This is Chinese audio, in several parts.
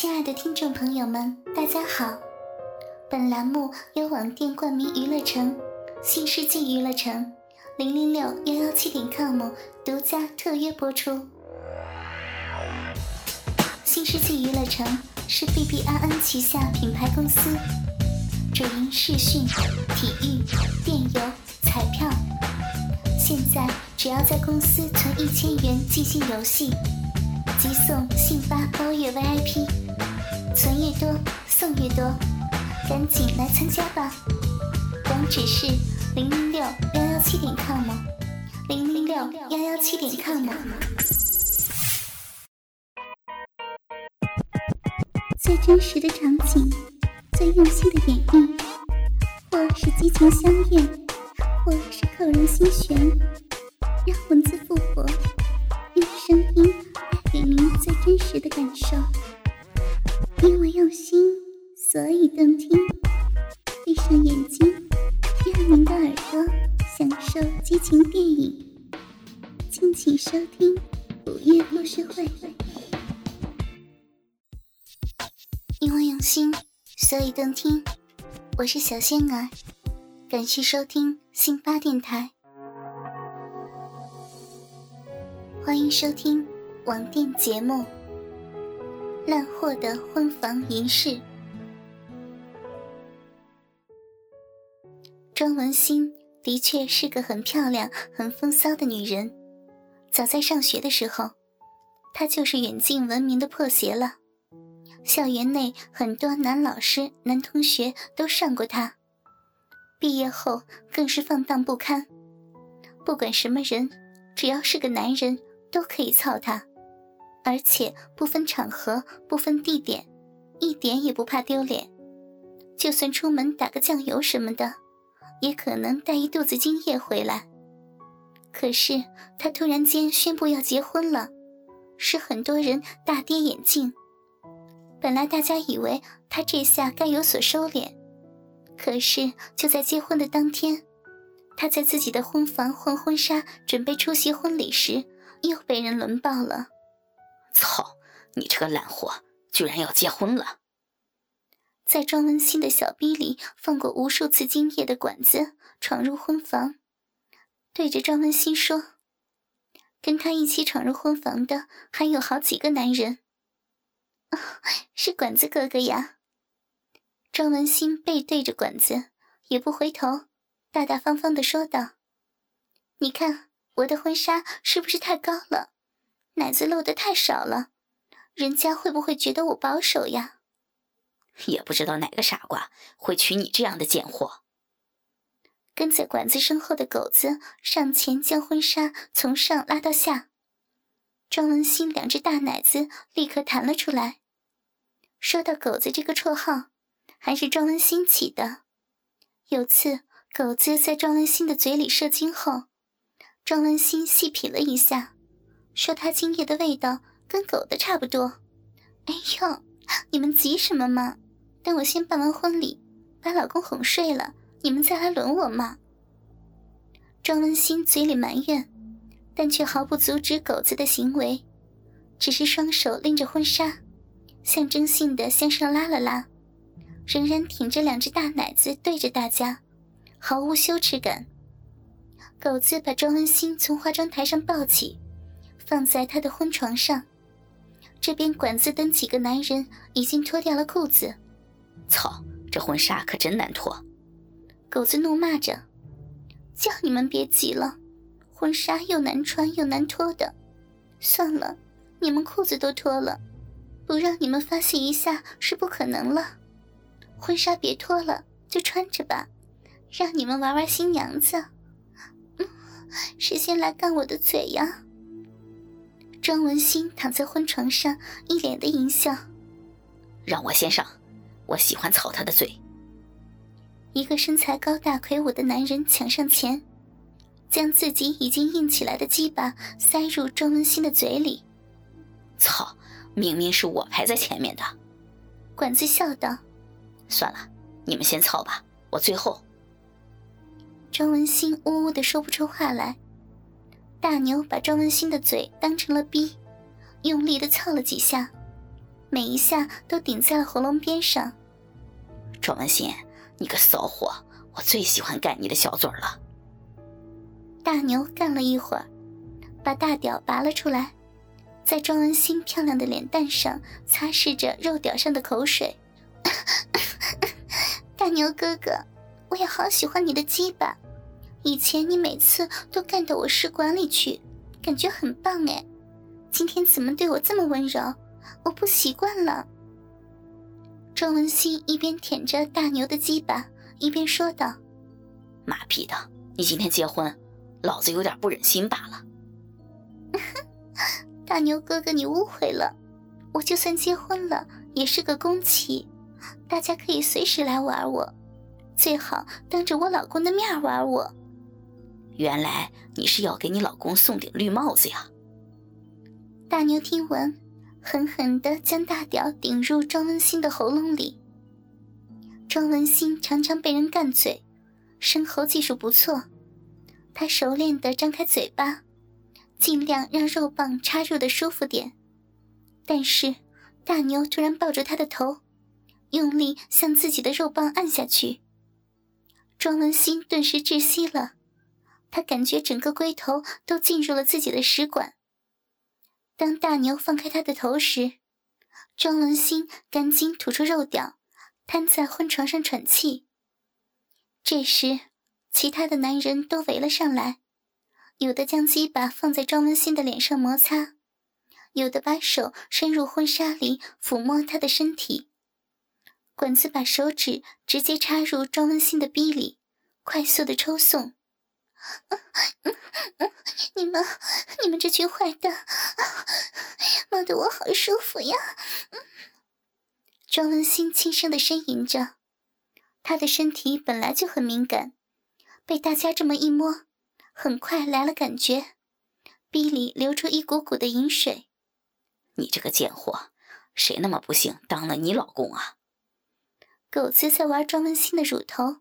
亲爱的听众朋友们，大家好！本栏目由网店冠名娱乐城、新世纪娱乐城、零零六幺幺七点 com 独家特约播出。新世纪娱乐城是 B B I N 旗下品牌公司，主营视讯、体育、电邮、彩票。现在只要在公司存一千元即兴游戏，即送信发包月 VIP，多，赶紧来参加吧！网址是零零六幺幺七点 com，零零六幺幺七点 com。最真实的场景，最用心的演绎，或是激情相悦，或是扣人心弦，让文字复活，用声音带给您最真实的感受。因为用心，所以动听。闭上眼睛，让您的耳朵享受激情电影。敬请收听午夜故事会。因为用心，所以动听。我是小仙儿，感谢收听新发电台，欢迎收听网店节目《烂货的婚房仪式》。庄文馨的确是个很漂亮、很风骚的女人。早在上学的时候，她就是远近闻名的破鞋了。校园内很多男老师、男同学都上过她，毕业后更是放荡不堪。不管什么人，只要是个男人，都可以操她，而且不分场合、不分地点，一点也不怕丢脸。就算出门打个酱油什么的，也可能带一肚子精液回来。可是她突然间宣布要结婚了，使很多人大跌眼镜。本来大家以为他这下该有所收敛，可是就在结婚的当天，他在自己的婚房换婚纱，准备出席婚礼时，又被人轮爆了。操！你这个烂货，居然要结婚了！在庄文馨的小逼里放过无数次精液的管子闯入婚房，对着庄文馨说：“跟他一起闯入婚房的还有好几个男人。”是管子哥哥呀！庄文馨背对着管子，也不回头，大大方方的说道：“你看我的婚纱是不是太高了？奶子露的太少了，人家会不会觉得我保守呀？”也不知道哪个傻瓜会娶你这样的贱货。跟在管子身后的狗子上前将婚纱从上拉到下，庄文新两只大奶子立刻弹了出来。说到“狗子”这个绰号，还是庄文新起的。有次，狗子在庄文新的嘴里射精后，庄文新细品了一下，说他精液的味道跟狗的差不多。哎呦，你们急什么嘛？等我先办完婚礼，把老公哄睡了，你们再来轮我嘛。庄文馨嘴里埋怨，但却毫不阻止狗子的行为，只是双手拎着婚纱。象征性的向上拉了拉，仍然挺着两只大奶子对着大家，毫无羞耻感。狗子把庄文馨从化妆台上抱起，放在他的婚床上。这边管子等几个男人已经脱掉了裤子。操，这婚纱可真难脱！狗子怒骂着：“叫你们别急了，婚纱又难穿又难脱的。算了，你们裤子都脱了。”不让你们发泄一下是不可能了，婚纱别脱了，就穿着吧，让你们玩玩新娘子。嗯，谁先来干我的嘴呀？庄文新躺在婚床上，一脸的淫笑。让我先上，我喜欢操他的嘴。一个身材高大魁梧的男人抢上前，将自己已经硬起来的鸡巴塞入庄文新的嘴里。操！明明是我排在前面的，管子笑道：“算了，你们先操吧，我最后。”庄文新呜呜的说不出话来。大牛把庄文新的嘴当成了逼，用力的操了几下，每一下都顶在了喉咙边上。庄文新，你个骚货，我最喜欢干你的小嘴了。大牛干了一会儿，把大屌拔了出来，在庄文新漂亮的脸蛋上擦拭着肉屌上的口水。大牛哥哥，我也好喜欢你的鸡巴，以前你每次都干到我试管里去，感觉很棒哎。今天怎么对我这么温柔？我不习惯了。庄文新一边舔着大牛的鸡巴，一边说道：“妈逼的，你今天结婚，老子有点不忍心罢了。”大牛哥哥，你误会了，我就算结婚了，也是个公妻，大家可以随时来玩我，最好当着我老公的面玩我。原来你是要给你老公送顶绿帽子呀？大牛听闻，狠狠地将大屌顶入庄文新的喉咙里。庄文新常常被人干嘴，生喉技术不错，他熟练地张开嘴巴，尽量让肉棒插入的舒服点。但是大牛突然抱住他的头，用力向自己的肉棒按下去。庄文新顿时窒息了，他感觉整个龟头都进入了自己的食管。当大牛放开他的头时，庄文新赶紧吐出肉屌，瘫在婚床上喘气。这时，其他的男人都围了上来，有的将鸡巴放在庄文新的脸上摩擦，有的把手伸入婚纱里抚摸他的身体。管子把手指直接插入庄文新的逼里，快速的抽送。你们，你们这群坏蛋，摸得我好舒服呀！庄文新轻声的呻吟着，他的身体本来就很敏感，被大家这么一摸，很快来了感觉，鼻里流出一股股的淫水。你这个贱货，谁那么不幸当了你老公啊？狗子在玩庄文新的乳头，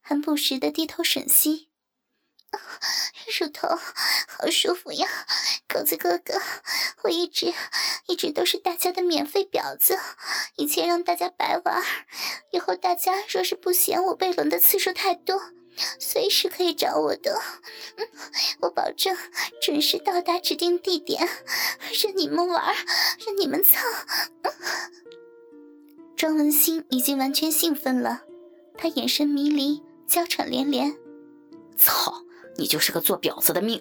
还不时的低头吮吸。乳头好舒服呀，狗子哥哥，我一直一直都是大家的免费婊子，以前让大家白玩，以后大家若是不嫌我被轮的次数太多，随时可以找我的，我保证准时到达指定地点，任你们玩，任你们操。庄文新已经完全兴奋了，他眼神迷离，娇喘连连，操！你就是个做婊子的命！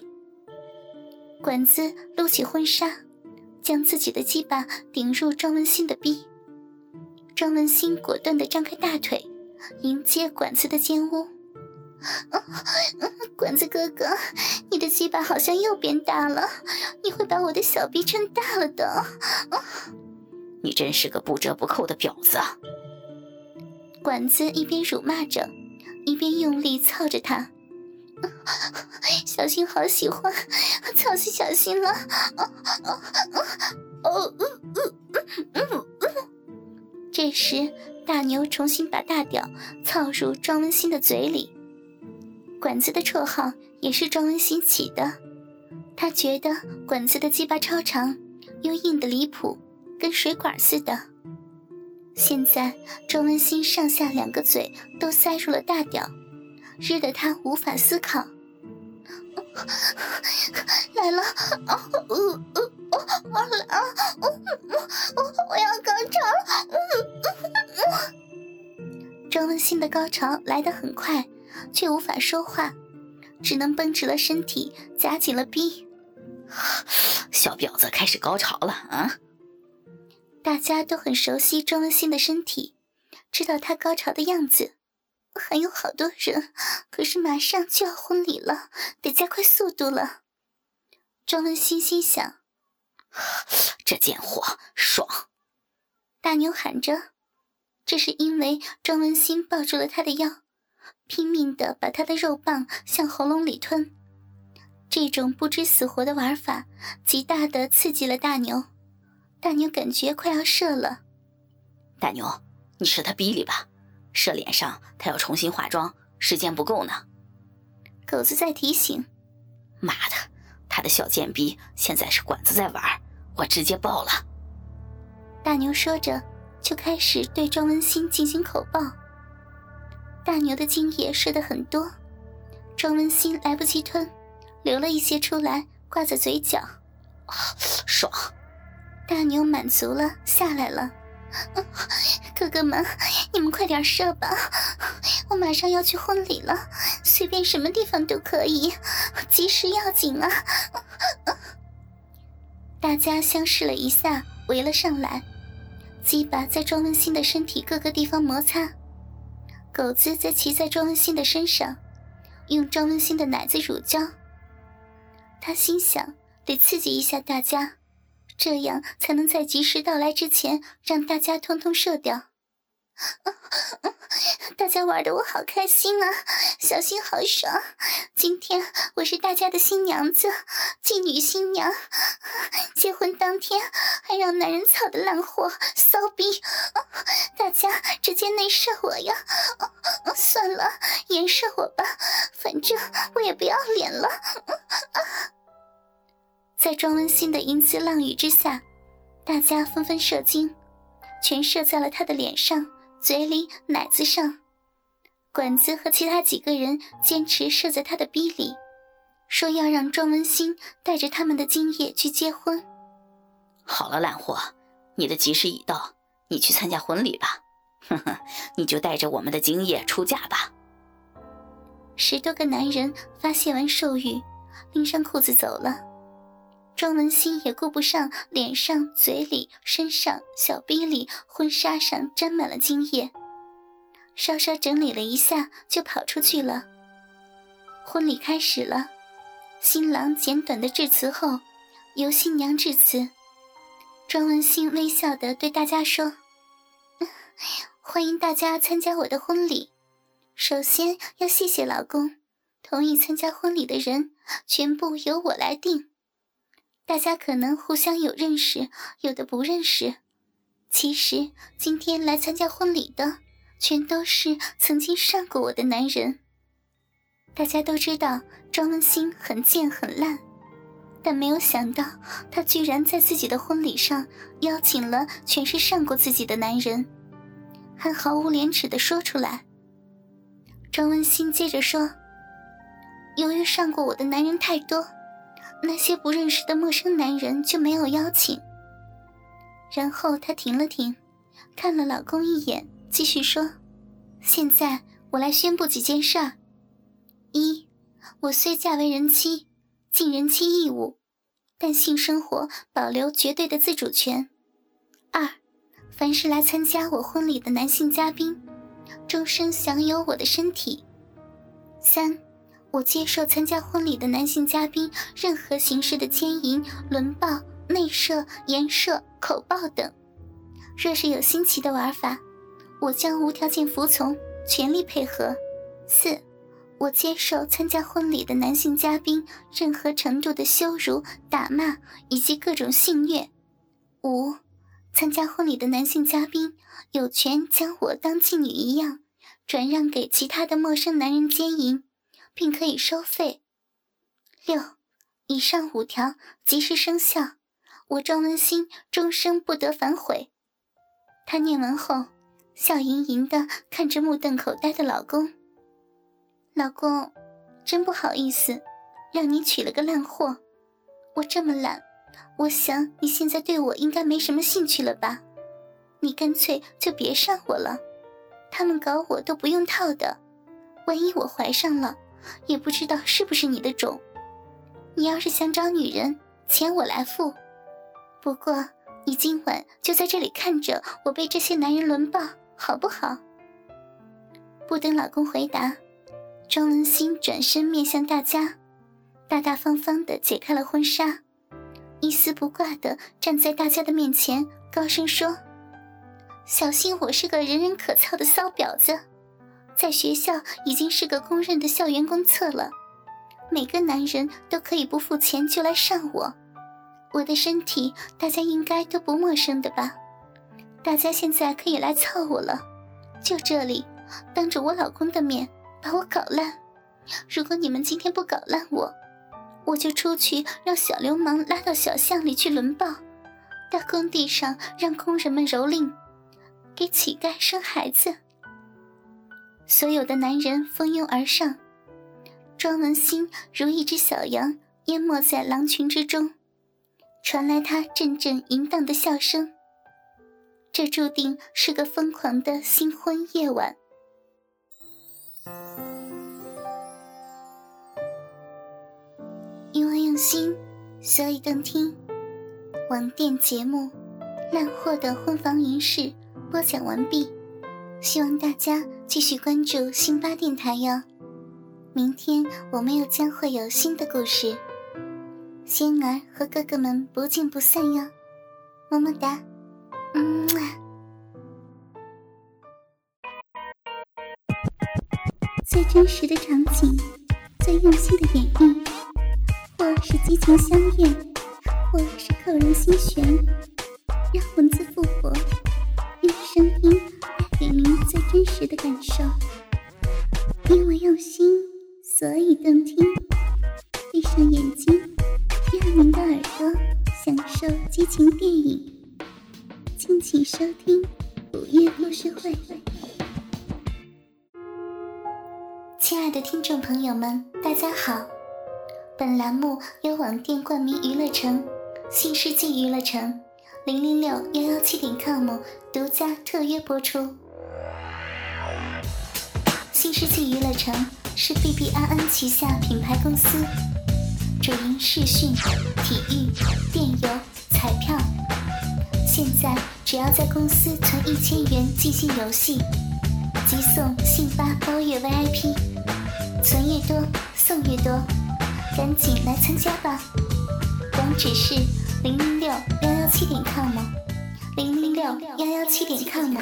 管子撸起婚纱，将自己的鸡巴顶入庄文新的逼。庄文新果断地张开大腿，迎接管子的奸污。管子哥哥，你的鸡巴好像又变大了，你会把我的小逼撑大了的。你真是个不折不扣的婊子！管子一边辱骂着，一边用力操着他。小心，好喜欢，操死小心了！哦哦哦哦，这时，大牛重新把大屌操入庄文新的嘴里。管子的绰号也是庄文新起的，他觉得管子的鸡巴超长，又硬的离谱，跟水管似的。现在，庄文新上下两个嘴都塞入了大屌。日得他无法思考。来了，哦，哦，哦，哦，来了，我我要高潮了。庄文新的高潮来得很快，却无法说话，只能绷直了身体，夹紧了逼。小婊子开始高潮了啊！大家都很熟悉庄文新的身体，知道他高潮的样子。还有好多人，可是马上就要婚礼了，得加快速度了。庄文新心想：“这贱货爽！”大牛喊着，这是因为庄文新抱住了他的腰，拼命的把他的肉棒向喉咙里吞。这种不知死活的玩法，极大的刺激了大牛。大牛感觉快要射了。大牛，你射他逼里吧。射脸上，他要重新化妆，时间不够呢。狗子在提醒：“妈的，他的小贱逼现在是管子在玩，我直接爆了。”大牛说着，就开始对庄文新进行口爆。大牛的精液射得很多，庄文新来不及吞，流了一些出来，挂在嘴角，爽。大牛满足了，下来了。哥哥们，你们快点射吧，我马上要去婚礼了，随便什么地方都可以，及时要紧啊！大家相视了一下，围了上来，鸡巴在庄文新的身体各个地方摩擦，狗子则骑在庄文新的身上，用庄文新的奶子乳胶。他心想，得刺激一下大家。这样才能在及时到来之前让大家通通射掉。大家玩的我好开心啊，小心好爽。今天我是大家的新娘子，妓女新娘。结婚当天还让男人操的烂货骚逼，大家直接内射我呀！算了，颜射我吧，反正我也不要脸了。在庄文新的银丝浪语之下，大家纷纷射精，全射在了他的脸上、嘴里、奶子上。管子和其他几个人坚持射在他的逼里，说要让庄文新带着他们的精液去结婚。好了，懒货，你的吉时已到，你去参加婚礼吧。哼哼，你就带着我们的精液出嫁吧。十多个男人发泄完兽欲，拎上裤子走了。庄文新也顾不上脸上、嘴里、身上、小臂里、婚纱上沾满了精液，稍稍整理了一下就跑出去了。婚礼开始了，新郎简短的致辞后，由新娘致辞。庄文新微笑的对大家说：“ 欢迎大家参加我的婚礼。首先要谢谢老公，同意参加婚礼的人全部由我来定。”大家可能互相有认识，有的不认识。其实今天来参加婚礼的，全都是曾经上过我的男人。大家都知道庄文新很贱很烂，但没有想到他居然在自己的婚礼上邀请了全是上过自己的男人，还毫无廉耻的说出来。庄文新接着说：“由于上过我的男人太多。”那些不认识的陌生男人就没有邀请。然后她停了停，看了老公一眼，继续说：“现在我来宣布几件事儿：一，我虽嫁为人妻，尽人妻义务，但性生活保留绝对的自主权；二，凡是来参加我婚礼的男性嘉宾，终生享有我的身体；三。”我接受参加婚礼的男性嘉宾任何形式的奸淫、轮暴、内射、颜射、口爆等。若是有新奇的玩法，我将无条件服从，全力配合。四，我接受参加婚礼的男性嘉宾任何程度的羞辱、打骂以及各种性虐。五，参加婚礼的男性嘉宾有权将我当妓女一样转让给其他的陌生男人奸淫。并可以收费。六，以上五条即时生效，我庄文新终生不得反悔。他念完后，笑盈盈的看着目瞪口呆的老公。老公，真不好意思，让你娶了个烂货。我这么懒，我想你现在对我应该没什么兴趣了吧？你干脆就别上我了。他们搞我都不用套的，万一我怀上了。也不知道是不是你的种。你要是想找女人，钱我来付。不过你今晚就在这里看着我被这些男人轮暴，好不好？不等老公回答，庄文新转身面向大家，大大方方的解开了婚纱，一丝不挂的站在大家的面前，高声说：“小心我是个人人可操的骚婊子。”在学校已经是个公认的校园公厕了，每个男人都可以不付钱就来上我。我的身体大家应该都不陌生的吧？大家现在可以来操我了，就这里，当着我老公的面把我搞烂。如果你们今天不搞烂我，我就出去让小流氓拉到小巷里去轮暴，到工地上让工人们蹂躏，给乞丐生孩子。所有的男人蜂拥而上，庄文新如一只小羊，淹没在狼群之中，传来他阵阵淫荡的笑声。这注定是个疯狂的新婚夜晚。因为用心，所以动听。网店节目《烂货的婚房仪式》播讲完毕，希望大家继续关注辛巴电台哟。明天我们又将会有新的故事，仙儿和哥哥们不见不散哟，么么哒，嗯最真实的场景，最用心的演绎，或是激情相悦。或是扣人心弦，让文字实的感受。因为用心，所以动听。闭上眼睛，让您的耳朵享受激情电影。敬请收听午夜故事会。亲爱的听众朋友们，大家好。本栏目由网店冠名娱乐城。新世纪娱乐城零零六幺幺七点 com 独家特约播出。新世纪娱乐城是 B B N N 旗下品牌公司，主营视讯、体育、电邮、彩票。现在只要在公司存一千元即兴游戏，即送信发包月 V I P，存越多送越多，赶紧来参加吧！网址是零零六幺幺七点 com，零零六幺幺七点 com。